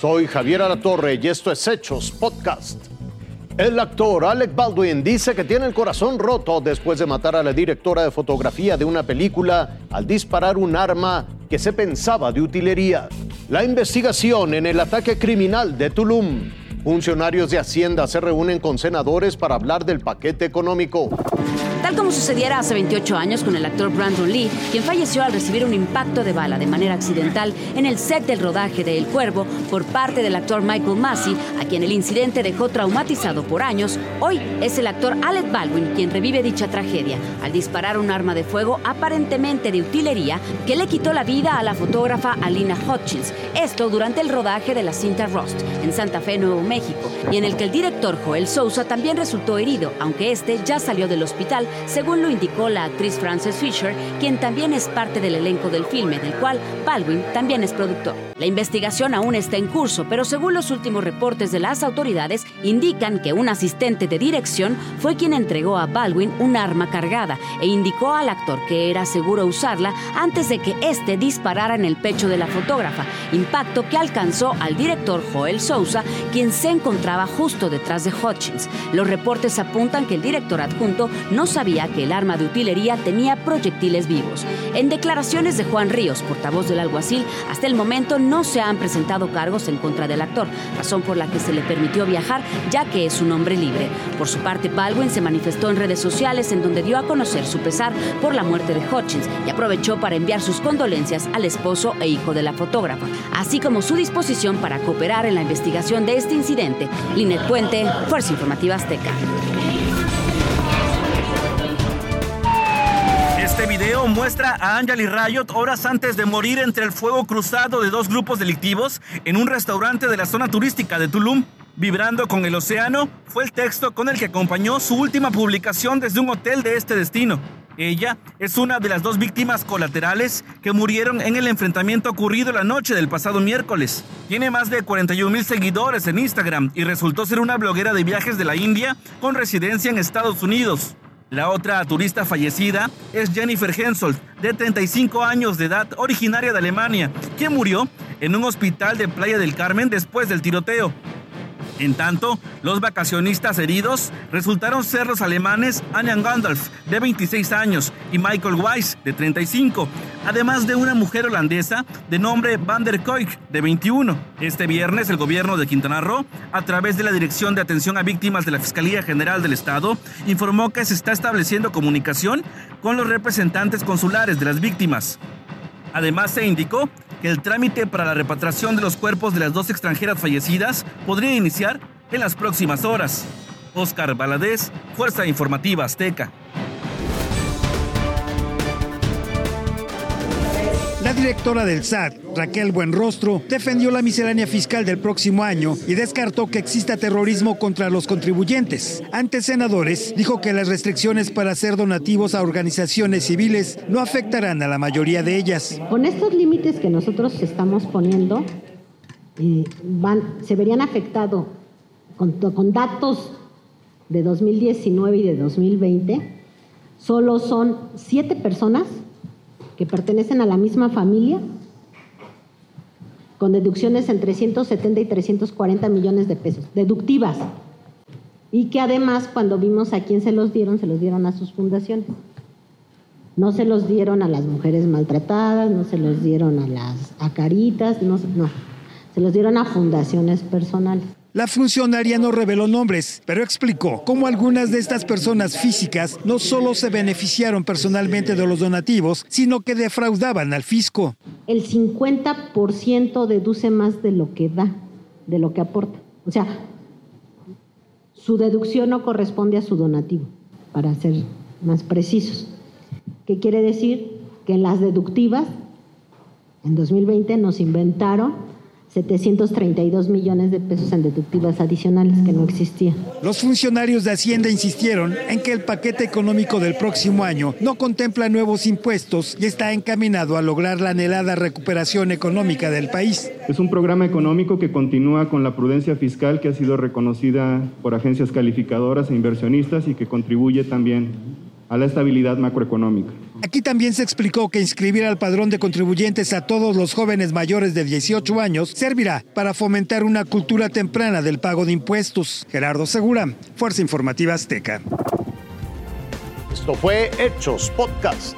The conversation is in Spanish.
Soy Javier Alatorre y esto es Hechos Podcast. El actor Alec Baldwin dice que tiene el corazón roto después de matar a la directora de fotografía de una película al disparar un arma que se pensaba de utilería. La investigación en el ataque criminal de Tulum. Funcionarios de Hacienda se reúnen con senadores para hablar del paquete económico. Tal como sucediera hace 28 años con el actor Brandon Lee, quien falleció al recibir un impacto de bala de manera accidental en el set del rodaje de El Cuervo por parte del actor Michael Massey, a quien el incidente dejó traumatizado por años, hoy es el actor Alec Baldwin quien revive dicha tragedia al disparar un arma de fuego aparentemente de utilería que le quitó la vida a la fotógrafa Alina Hutchins, esto durante el rodaje de la cinta Rust en Santa Fe, Nuevo México, y en el que el director Joel Sousa también resultó herido, aunque este ya salió del hospital según lo indicó la actriz Frances Fisher, quien también es parte del elenco del filme, del cual Baldwin también es productor. La investigación aún está en curso, pero según los últimos reportes de las autoridades, indican que un asistente de dirección fue quien entregó a Baldwin un arma cargada e indicó al actor que era seguro usarla antes de que éste disparara en el pecho de la fotógrafa, impacto que alcanzó al director Joel Sousa, quien se encontraba justo detrás de Hutchins. Los reportes apuntan que el director adjunto no sabía que el arma de utilería tenía proyectiles vivos. En declaraciones de Juan Ríos, portavoz del alguacil, hasta el momento no se han presentado cargos en contra del actor, razón por la que se le permitió viajar ya que es un hombre libre. Por su parte, Baldwin se manifestó en redes sociales en donde dio a conocer su pesar por la muerte de Hutchins y aprovechó para enviar sus condolencias al esposo e hijo de la fotógrafa, así como su disposición para cooperar en la investigación de este incidente. Linet Puente, Fuerza Informativa Azteca. Muestra a Anjali Riot horas antes de morir entre el fuego cruzado de dos grupos delictivos en un restaurante de la zona turística de Tulum. Vibrando con el océano fue el texto con el que acompañó su última publicación desde un hotel de este destino. Ella es una de las dos víctimas colaterales que murieron en el enfrentamiento ocurrido la noche del pasado miércoles. Tiene más de 41 mil seguidores en Instagram y resultó ser una bloguera de viajes de la India con residencia en Estados Unidos. La otra turista fallecida es Jennifer Hensoldt, de 35 años de edad, originaria de Alemania, quien murió en un hospital de Playa del Carmen después del tiroteo. En tanto, los vacacionistas heridos resultaron ser los alemanes Anjan Gandalf, de 26 años, y Michael Weiss, de 35, además de una mujer holandesa de nombre Van der Koik, de 21. Este viernes, el gobierno de Quintana Roo, a través de la Dirección de Atención a Víctimas de la Fiscalía General del Estado, informó que se está estableciendo comunicación con los representantes consulares de las víctimas. Además, se indicó que el trámite para la repatriación de los cuerpos de las dos extranjeras fallecidas podría iniciar en las próximas horas. Oscar Baladés, Fuerza Informativa Azteca. La directora del SAT, Raquel Buenrostro, defendió la miscelánea fiscal del próximo año y descartó que exista terrorismo contra los contribuyentes. Ante senadores, dijo que las restricciones para hacer donativos a organizaciones civiles no afectarán a la mayoría de ellas. Con estos límites que nosotros estamos poniendo, eh, se verían afectados con datos de 2019 y de 2020. Solo son siete personas que pertenecen a la misma familia, con deducciones en 370 y 340 millones de pesos, deductivas, y que además cuando vimos a quién se los dieron, se los dieron a sus fundaciones. No se los dieron a las mujeres maltratadas, no se los dieron a las acaritas, no, no, se los dieron a fundaciones personales. La funcionaria no reveló nombres, pero explicó cómo algunas de estas personas físicas no solo se beneficiaron personalmente de los donativos, sino que defraudaban al fisco. El 50% deduce más de lo que da, de lo que aporta. O sea, su deducción no corresponde a su donativo, para ser más precisos. ¿Qué quiere decir? Que en las deductivas, en 2020 nos inventaron 732 millones de pesos en deductivas adicionales que no existían. Los funcionarios de Hacienda insistieron en que el paquete económico del próximo año no contempla nuevos impuestos y está encaminado a lograr la anhelada recuperación económica del país. Es un programa económico que continúa con la prudencia fiscal que ha sido reconocida por agencias calificadoras e inversionistas y que contribuye también a la estabilidad macroeconómica. Aquí también se explicó que inscribir al padrón de contribuyentes a todos los jóvenes mayores de 18 años servirá para fomentar una cultura temprana del pago de impuestos. Gerardo Segura, Fuerza Informativa Azteca. Esto fue Hechos Podcast.